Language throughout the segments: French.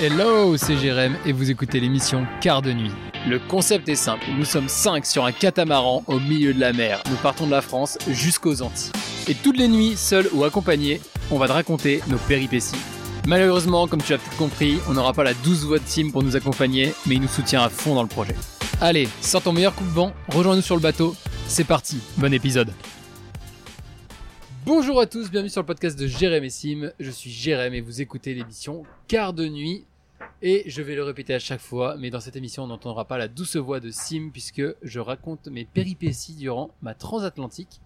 Hello, c'est Jérém et vous écoutez l'émission Quart de nuit. Le concept est simple, nous sommes 5 sur un catamaran au milieu de la mer. Nous partons de la France jusqu'aux Antilles. Et toutes les nuits, seuls ou accompagnés, on va te raconter nos péripéties. Malheureusement, comme tu as peut-être compris, on n'aura pas la douce voix de Tim pour nous accompagner, mais il nous soutient à fond dans le projet. Allez, sors ton meilleur coup de vent, rejoins-nous sur le bateau, c'est parti, bon épisode. Bonjour à tous, bienvenue sur le podcast de Jérém et Sim. Je suis Jérém et vous écoutez l'émission Quart de nuit. Et je vais le répéter à chaque fois, mais dans cette émission, on n'entendra pas la douce voix de Sim puisque je raconte mes péripéties durant ma transatlantique.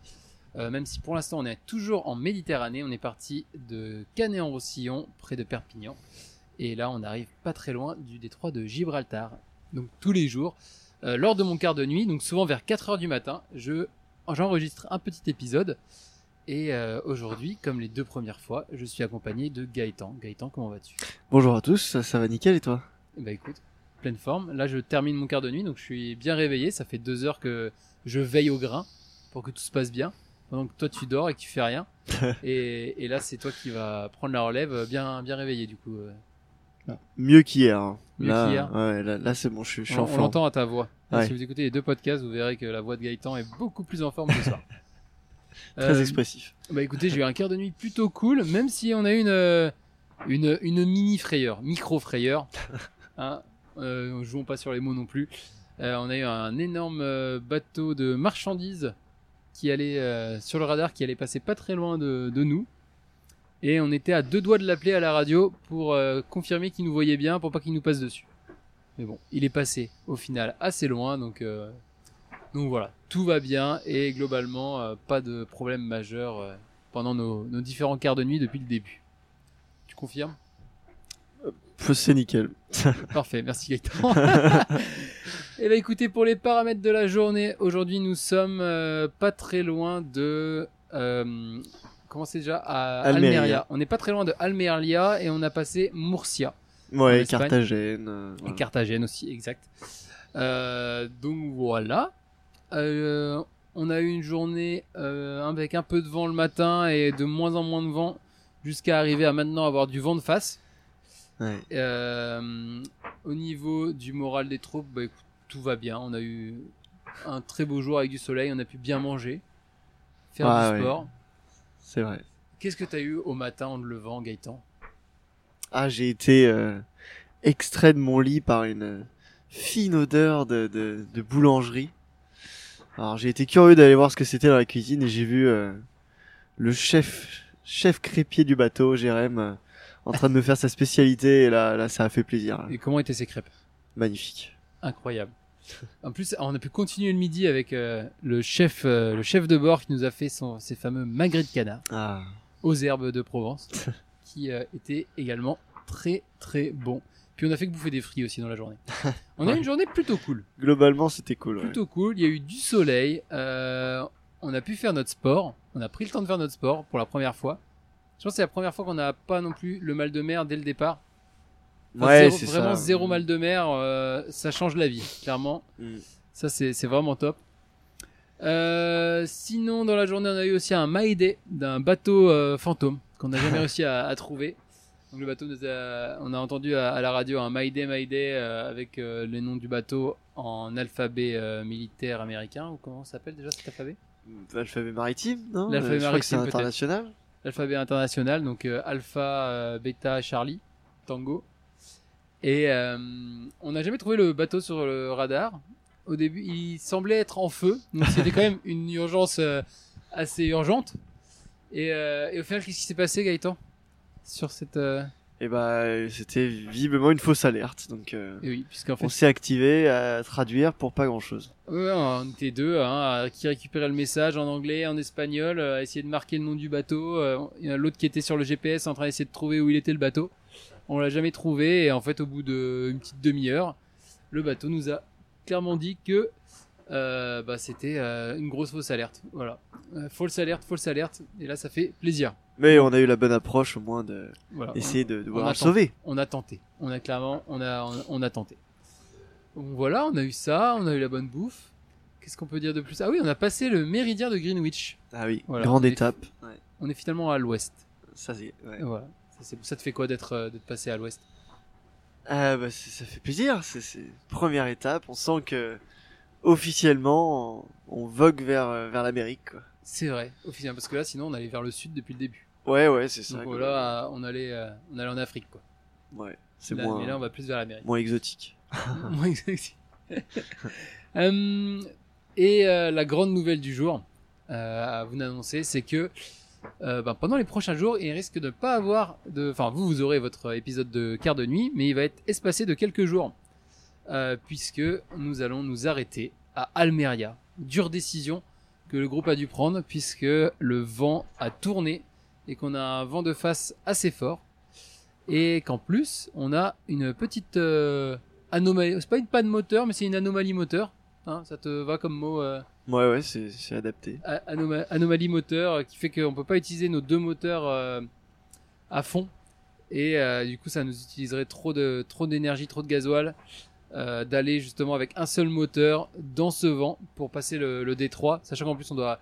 Euh, même si pour l'instant on est toujours en Méditerranée, on est parti de Canet-en-Roussillon, près de Perpignan. Et là, on arrive pas très loin du détroit de Gibraltar. Donc tous les jours, euh, lors de mon quart de nuit, donc souvent vers 4 heures du matin, je j'enregistre un petit épisode. Et euh, aujourd'hui, comme les deux premières fois, je suis accompagné de Gaëtan. Gaëtan, comment vas-tu? Bonjour à tous, ça, ça va nickel et toi? Bah écoute, pleine forme. Là, je termine mon quart de nuit, donc je suis bien réveillé. Ça fait deux heures que je veille au grain pour que tout se passe bien. Pendant que toi, tu dors et que tu fais rien. et, et là, c'est toi qui vas prendre la relève, bien, bien réveillé du coup. euh. Mieux qu'hier. hein. Mieux là, qu'hier. Ouais, là, là, c'est bon, je, suis- je suis On, en on forme. l'entend à ta voix. Ouais. Si vous écoutez les deux podcasts, vous verrez que la voix de Gaëtan est beaucoup plus en forme ce soir. Très Euh, expressif. Bah écoutez, j'ai eu un quart de nuit plutôt cool, même si on a eu une, une, une mini frayeur, micro frayeur. Hein, euh, jouons pas sur les mots non plus. Euh, on a eu un énorme euh, bateau de marchandises qui allait euh, sur le radar, qui allait passer pas très loin de, de nous. Et on était à deux doigts de l'appeler à la radio pour confirmer qu'il nous voyait bien, pour pas qu'il nous passe dessus. Mais bon, il est passé au final assez loin, donc, donc voilà, tout va bien et globalement euh, pas de problème majeur euh, pendant nos, nos différents quarts de nuit depuis le début. Tu confirmes? Faut- C'est nickel. Parfait, merci Gaëtan. Et bah écoutez, pour les paramètres de la journée, aujourd'hui nous sommes euh, pas très loin de... Euh, comment c'est déjà? À Almeria. Almeria. On n'est pas très loin de Almeria et on a passé Murcia. Ouais. Carthagène. euh, Et. Carthagène aussi, exact. Euh, donc voilà. Euh, on a eu une journée euh, avec un peu de vent le matin et de moins en moins de vent jusqu'à arriver à maintenant avoir du vent de face. Ouais. Euh, au niveau du moral des troupes, bah, écoute, tout va bien. On a eu un très beau jour avec du soleil, on a pu bien manger, faire Ah du ouais. sport. C'est vrai. Qu'est-ce que tu as eu au matin en te levant, Gaëtan? Ah, j'ai été euh, extrait de mon lit par une fine odeur de, de, de boulangerie. Alors, j'ai été curieux d'aller voir ce que c'était dans la cuisine et j'ai vu euh, le chef, chef crépier du bateau, Jérém, euh, en train de me faire sa spécialité et là, là, ça a fait plaisir. là. Et comment étaient ces crêpes? Magnifique. Incroyable. En plus, on a pu continuer le midi avec euh, le chef, euh, le chef de bord qui nous a fait son, ses fameux magrets de canard Ah. aux herbes de Provence, qui euh, étaient également très très bons. Puis on a fait que bouffer des fruits aussi dans la journée. On a eu une journée plutôt cool, Globalement, c'était cool. ouais. plutôt cool. Il y a eu du soleil. euh, on a pu faire notre sport. On a pris le temps de faire notre sport pour la première fois. Je pense que c'est la première fois qu'on n'a pas non plus le mal de mer dès le départ. Enfin, Ouais, zéro- c'est vraiment ça. zéro mal de mer, euh, ça change la vie, clairement. Mm. Ça, c'est c'est vraiment top. Euh, sinon, dans la journée, on a eu aussi un Maïdé d'un bateau euh, fantôme qu'on n'a jamais réussi à, à trouver. Donc, le bateau, a- on a entendu à, à la radio un Maïdé Maïdé euh, avec euh, les noms du bateau en alphabet euh, militaire américain. Ou comment s'appelle déjà cet alphabet? L'alphabet maritime, non? L'alphabet maritime, international. L'alphabet international, donc euh, Alpha, Beta, Charlie, Tango. Et on n'a jamais trouvé le bateau sur le radar. Au début, il semblait être en feu, donc c'était quand même une urgence assez urgente. Et, et au final, qu'est-ce qui s'est passé, Gaëtan? Sur cette. euh, Et bah, c'était visiblement une fausse alerte. Donc, euh, eh oui, puisqu'en fait, on s'est activé à traduire pour pas grand chose. Ouais, on était deux hein, à- qui récupéraient le message en anglais, en espagnol, euh, à essayer de marquer le nom du bateau. Il y en a l'autre qui était sur le GPS en train d'essayer de trouver où il était le bateau. On l'a jamais trouvé et en fait au bout d'une petite demi-heure, le bateau nous a clairement dit que euh, bah, c'était euh, une grosse fausse alerte. Voilà, Euh, fausse alerte, fausse alerte. Et là ça fait plaisir. Mais on a eu la bonne approche au moins de Voilà. essayer de, de vouloir le sauver. on a tenté. On a clairement, on a, on a, on a tenté. Donc voilà, on a eu ça, on a eu la bonne bouffe. Qu'est-ce qu'on peut dire de plus? Ah oui, on a passé le méridien de Greenwich. Ah oui, Voilà. grande On est- étape. On est finalement à l'ouest. Ça c'est. ouais. Voilà. Ça, te fait quoi d'être euh, passé à l'ouest? Ah bah ça fait plaisir, c'est première étape. On sent que officiellement on, vogue vers vers l'Amérique. quoi. C'est vrai, officiellement, parce que là, sinon, on allait vers le sud depuis le début. Ouais ouais c'est ça. Donc quoi. là, euh, on allait, euh, on allait en Afrique, quoi. Ouais, c'est Là- moins Mais là, on va plus vers l'Amérique. moins exotique. Moins exact. Euh, et euh, la grande nouvelle du jour euh, à vous annoncer, c'est que euh, ben, pendant les prochains jours, il risque de pas avoir de. Enfin, vous, vous aurez votre épisode de quart de nuit, mais il va être espacé de quelques jours, euh, puisque nous allons nous arrêter à Almeria. Dure décision que le groupe a dû prendre, puisque le vent a tourné et qu'on a un vent de face assez fort, et qu'en plus, on a une petite euh, anomalie. C'est pas une panne moteur, mais c'est une anomalie moteur. Hein, ça te va comme mot euh, Ouais ouais c'est adapté. anoma- anomalie moteur qui fait qu'on peut pas utiliser nos deux moteurs à fond et euh, du coup ça nous utiliserait trop de trop d'énergie, trop de gasoil euh, d'aller justement avec un seul moteur dans ce vent pour passer le, le détroit, sachant qu'en plus on doit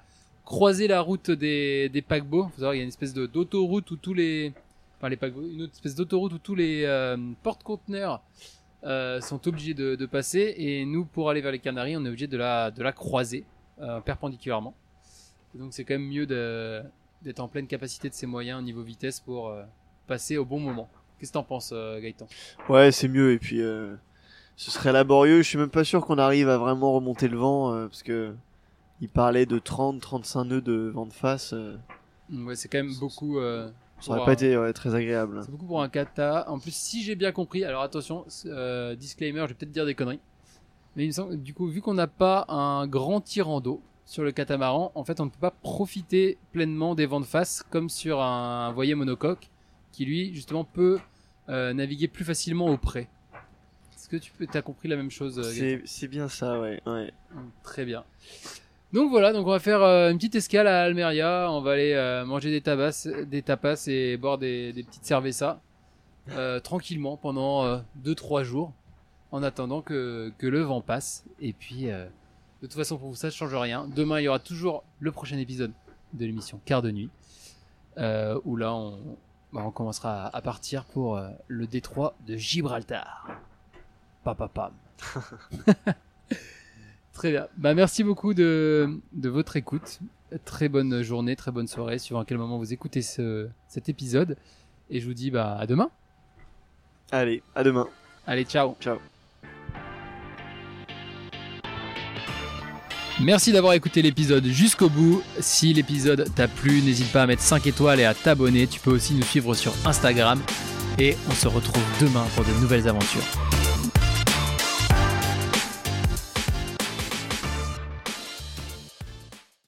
croiser la route des, des paquebots. Il y a une espèce d'autoroute où tous les enfin les paquebots, une autre espèce d'autoroute où tous les euh, porte-conteneurs euh, sont obligés de, passer et nous pour aller vers les Canaries on est obligé de la de la croiser euh, perpendiculairement. Donc c'est quand même mieux d'être en pleine capacité de ses moyens au niveau vitesse pour passer au bon moment. Qu'est-ce que t'en penses, Gaëtan? Ouais c'est mieux et puis ce serait laborieux. Je suis même pas sûr qu'on arrive à vraiment remonter le vent euh, parce que il parlait de 30-35 nœuds de vent de face. euh, Ouais, c'est quand même beaucoup. euh, ça aurait pas un- été ouais, très agréable. C'est beaucoup pour un kata. En plus, si j'ai bien compris, alors attention, disclaimer, je vais peut-être dire des conneries. Mais il me semble, du coup, vu qu'on n'a pas un grand tirant d'eau sur le catamaran, en fait, on ne peut pas profiter pleinement des vents de face comme sur un voilier monocoque qui, lui, justement, peut naviguer plus facilement au près. Que tu peux, as compris la même chose, euh, C'est bien ça ouais ouais. Très bien. Donc voilà, donc on va faire euh, une petite escale à Almeria. On va aller euh, manger des tapas, des tapas et boire des, des petites cervezas euh, tranquillement pendant 2-3 jours en attendant que, que le vent passe. Et puis, euh, de toute façon, pour vous, ça ne change rien. Demain, il y aura toujours le prochain épisode de l'émission Quart de nuit euh, où là, on, bah, on commencera à, à partir pour euh, le détroit de Gibraltar. Papapam. Très bien. Bah, merci beaucoup de, de votre écoute. Très bonne journée, très bonne soirée, suivant à quel moment vous écoutez ce, cet épisode. Et je vous dis bah, à demain. Allez à demain. Allez, ciao. Ciao. Merci d'avoir écouté l'épisode jusqu'au bout. Si l'épisode t'a plu, n'hésite pas à mettre 5 étoiles et à t'abonner. Tu peux aussi nous suivre sur Instagram. Et on se retrouve demain pour de nouvelles aventures.